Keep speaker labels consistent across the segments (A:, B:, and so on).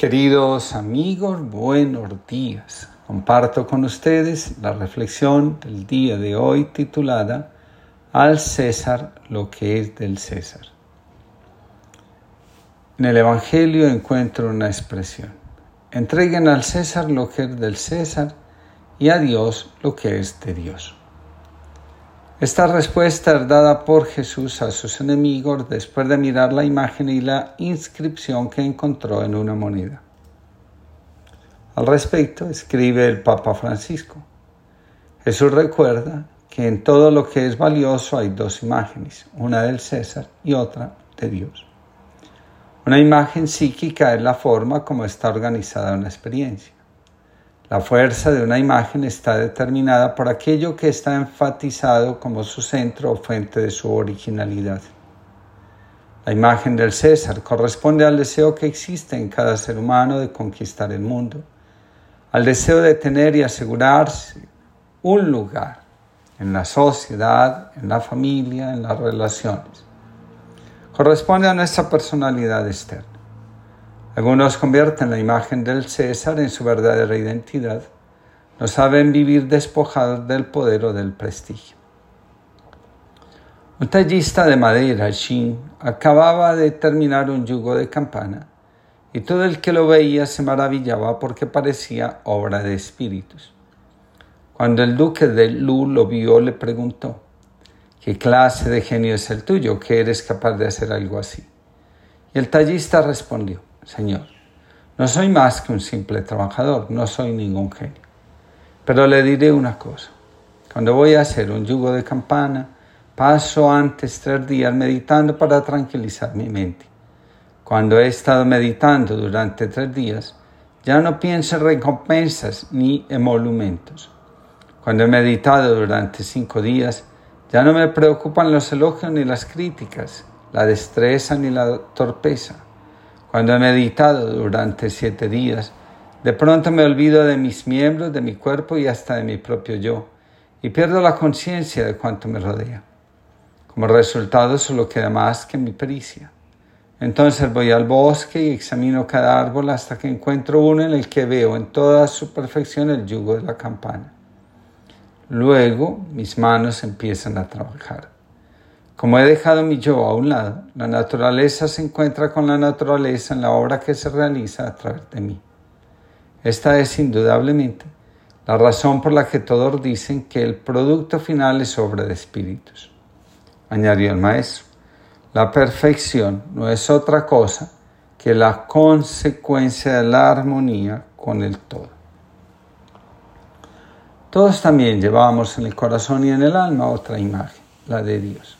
A: Queridos amigos, buenos días. Comparto con ustedes la reflexión del día de hoy titulada Al César lo que es del César. En el Evangelio encuentro una expresión. Entreguen al César lo que es del César y a Dios lo que es de Dios. Esta respuesta es dada por Jesús a sus enemigos después de mirar la imagen y la inscripción que encontró en una moneda. Al respecto, escribe el Papa Francisco. Jesús recuerda que en todo lo que es valioso hay dos imágenes, una del César y otra de Dios. Una imagen psíquica es la forma como está organizada una experiencia. La fuerza de una imagen está determinada por aquello que está enfatizado como su centro o fuente de su originalidad. La imagen del César corresponde al deseo que existe en cada ser humano de conquistar el mundo, al deseo de tener y asegurarse un lugar en la sociedad, en la familia, en las relaciones. Corresponde a nuestra personalidad externa. Algunos convierten la imagen del César en su verdadera identidad. No saben vivir despojados del poder o del prestigio. Un tallista de madera, Shin, acababa de terminar un yugo de campana y todo el que lo veía se maravillaba porque parecía obra de espíritus. Cuando el duque de Lu lo vio, le preguntó, ¿qué clase de genio es el tuyo que eres capaz de hacer algo así? Y el tallista respondió, Señor, no soy más que un simple trabajador, no soy ningún genio. Pero le diré una cosa, cuando voy a hacer un yugo de campana, paso antes tres días meditando para tranquilizar mi mente. Cuando he estado meditando durante tres días, ya no pienso en recompensas ni emolumentos. Cuando he meditado durante cinco días, ya no me preocupan los elogios ni las críticas, la destreza ni la torpeza. Cuando he meditado durante siete días, de pronto me olvido de mis miembros, de mi cuerpo y hasta de mi propio yo, y pierdo la conciencia de cuanto me rodea. Como resultado solo queda más que mi pericia. Entonces voy al bosque y examino cada árbol hasta que encuentro uno en el que veo en toda su perfección el yugo de la campana. Luego mis manos empiezan a trabajar. Como he dejado mi yo a un lado, la naturaleza se encuentra con la naturaleza en la obra que se realiza a través de mí. Esta es indudablemente la razón por la que todos dicen que el producto final es obra de espíritus. Añadió el maestro, la perfección no es otra cosa que la consecuencia de la armonía con el todo. Todos también llevamos en el corazón y en el alma otra imagen, la de Dios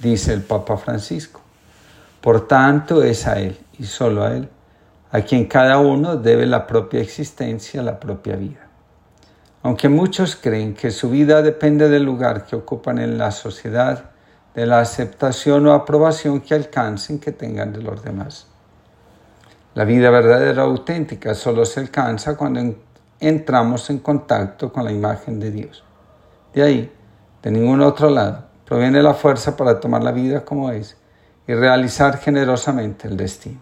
A: dice el Papa Francisco. Por tanto, es a Él y solo a Él, a quien cada uno debe la propia existencia, la propia vida. Aunque muchos creen que su vida depende del lugar que ocupan en la sociedad, de la aceptación o aprobación que alcancen que tengan de los demás. La vida verdadera auténtica solo se alcanza cuando entramos en contacto con la imagen de Dios. De ahí, de ningún otro lado, proviene la fuerza para tomar la vida como es y realizar generosamente el destino.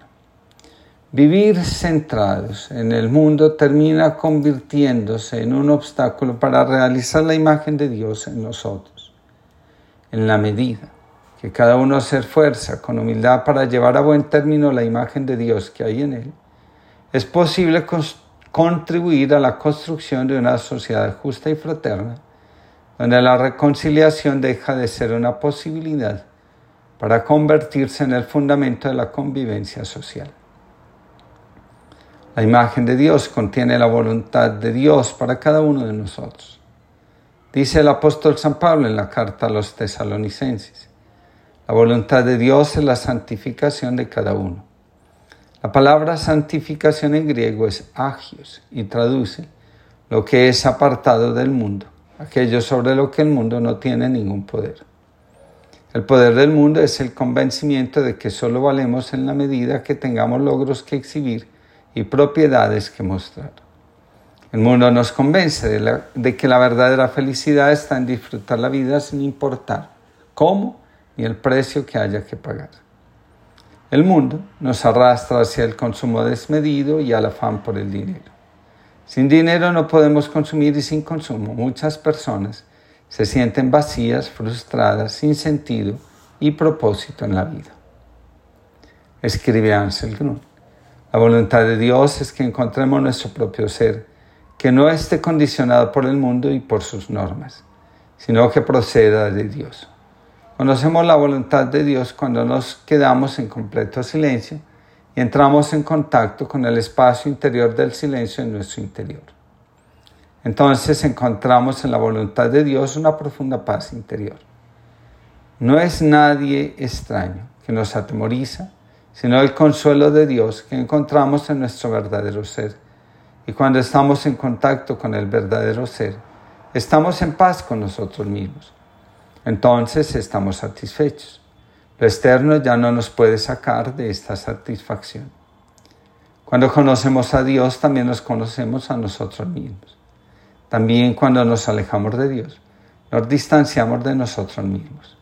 A: Vivir centrados en el mundo termina convirtiéndose en un obstáculo para realizar la imagen de Dios en nosotros. En la medida que cada uno se esfuerza con humildad para llevar a buen término la imagen de Dios que hay en él, es posible contribuir a la construcción de una sociedad justa y fraterna donde la reconciliación deja de ser una posibilidad para convertirse en el fundamento de la convivencia social. La imagen de Dios contiene la voluntad de Dios para cada uno de nosotros. Dice el apóstol San Pablo en la carta a los tesalonicenses, la voluntad de Dios es la santificación de cada uno. La palabra santificación en griego es agios y traduce lo que es apartado del mundo aquello sobre lo que el mundo no tiene ningún poder. El poder del mundo es el convencimiento de que solo valemos en la medida que tengamos logros que exhibir y propiedades que mostrar. El mundo nos convence de, de, que la verdadera felicidad está en disfrutar la vida sin importar cómo ni el precio que haya que pagar. El mundo nos arrastra hacia el consumo desmedido y al afán por el dinero. Sin dinero no podemos consumir y sin consumo muchas personas se sienten vacías, frustradas, sin sentido y propósito en la vida. Escribe Ansel Grun. La voluntad de Dios es que encontremos nuestro propio ser, que no esté condicionado por el mundo y por sus normas, sino que proceda de Dios. Conocemos la voluntad de Dios cuando nos quedamos en completo silencio y entramos en contacto con el espacio interior del silencio en nuestro interior. Entonces encontramos en la voluntad de Dios una profunda paz interior. No es nadie extraño que nos atemoriza, sino el consuelo de Dios que encontramos en nuestro verdadero ser. Y cuando estamos en contacto con el verdadero ser, estamos en paz con nosotros mismos entonces estamos satisfechos. Lo externo ya no nos puede sacar de esta satisfacción. Cuando conocemos a Dios, también nos conocemos a nosotros mismos. También cuando nos alejamos de Dios, nos distanciamos de nosotros mismos.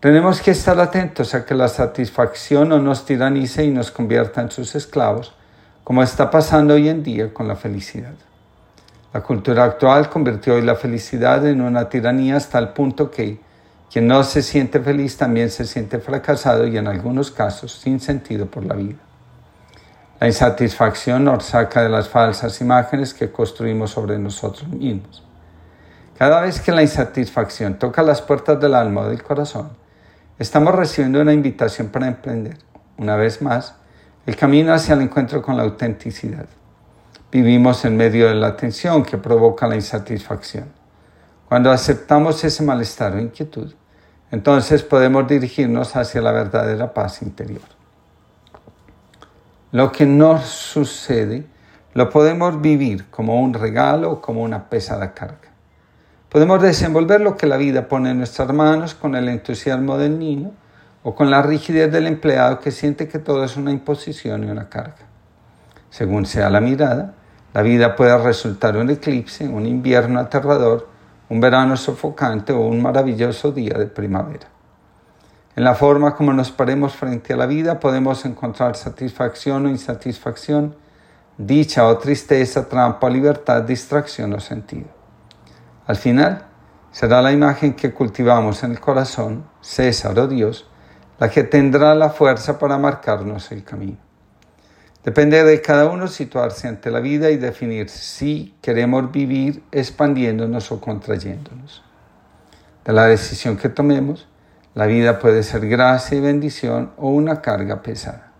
A: Tenemos que estar atentos a que la satisfacción no nos tiranice y nos convierta en sus esclavos, como está pasando hoy en día con la felicidad. La cultura actual convirtió hoy la felicidad en una tiranía hasta el punto que quien no se siente feliz también se siente fracasado y en algunos casos sin sentido por la vida. La insatisfacción nos saca de las falsas imágenes que construimos sobre nosotros mismos. Cada vez que la insatisfacción toca las puertas del alma o del corazón, estamos recibiendo una invitación para emprender, una vez más, el camino hacia el encuentro con la autenticidad. Vivimos en medio de la tensión que provoca la insatisfacción. Cuando aceptamos ese malestar o inquietud, entonces podemos dirigirnos hacia la verdadera paz interior. Lo que nos sucede lo podemos vivir como un regalo o como una pesada carga. Podemos desenvolver lo que la vida pone en nuestras manos con el entusiasmo del niño o con la rigidez del empleado que siente que todo es una imposición y una carga. Según sea la mirada, la vida puede resultar un eclipse, un invierno aterrador, un verano sofocante o un maravilloso día de primavera. En la forma como nos paremos frente a la vida podemos encontrar satisfacción o insatisfacción, dicha o tristeza, trampa libertad, distracción o sentido. Al final, será la imagen que cultivamos en el corazón, César o Dios, la que tendrá la fuerza para marcarnos el camino. Depende de cada uno situarse ante la vida y definir si queremos vivir expandiéndonos o contrayéndonos. De la decisión que tomemos, la vida puede ser gracia y bendición o una carga pesada.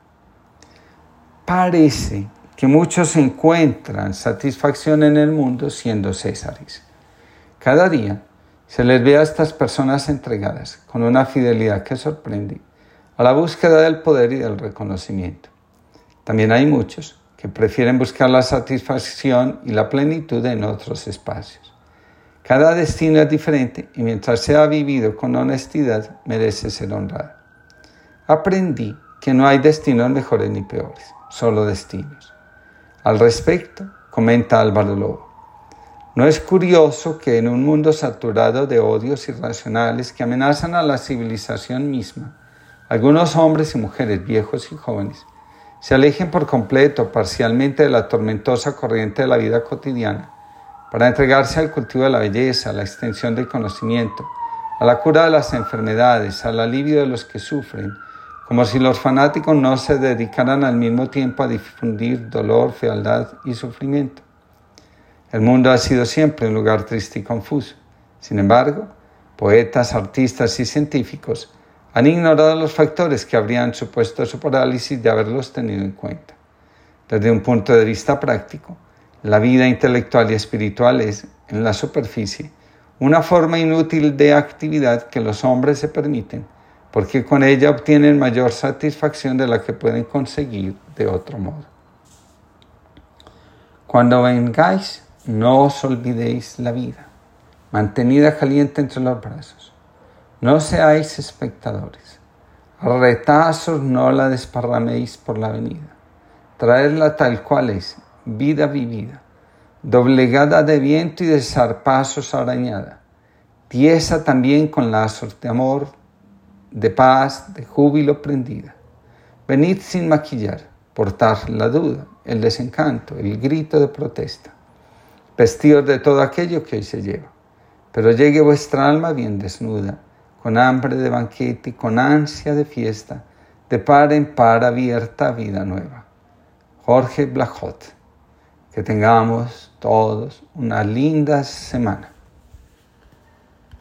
A: Parece que muchos encuentran satisfacción en el mundo siendo césares. Cada día se les ve a estas personas entregadas con una fidelidad que sorprende a la búsqueda del poder y del reconocimiento. También hay muchos que prefieren buscar la satisfacción y la plenitud en otros espacios. Cada destino es diferente y mientras sea vivido con honestidad merece ser honrado. Aprendí que no hay destinos mejores ni peores, solo destinos. Al respecto, comenta Álvaro Lobo, no es curioso que en un mundo saturado de odios irracionales que amenazan a la civilización misma, algunos hombres y mujeres viejos y jóvenes se alejen por completo, parcialmente de la tormentosa corriente de la vida cotidiana, para entregarse al cultivo de la belleza, a la extensión del conocimiento, a la cura de las enfermedades, al alivio de los que sufren, como si los fanáticos no se dedicaran al mismo tiempo a difundir dolor, fealdad y sufrimiento. El mundo ha sido siempre un lugar triste y confuso. Sin embargo, poetas, artistas y científicos han ignorado los factores que habrían supuesto su parálisis de haberlos tenido en cuenta. Desde un punto de vista práctico, la vida intelectual y espiritual es, en la superficie, una forma inútil de actividad que los hombres se permiten, porque con ella obtienen mayor satisfacción de la que pueden conseguir de otro modo. Cuando vengáis, no os olvidéis la vida, mantenida caliente entre los brazos no seáis espectadores. Retazos no la desparraméis por la avenida. Traedla tal cual es, vida vivida, doblegada de viento y de zarpazos arañada, tiesa también con lazos de amor, de paz, de júbilo prendida. Venid sin maquillar, portar la duda, el desencanto, el grito de protesta, vestidos de todo aquello que hoy se lleva. Pero llegue vuestra alma bien desnuda, con hambre de banquete y con ansia de fiesta, de par en par abierta vida nueva. Jorge Blajot. Que tengamos todos una linda semana.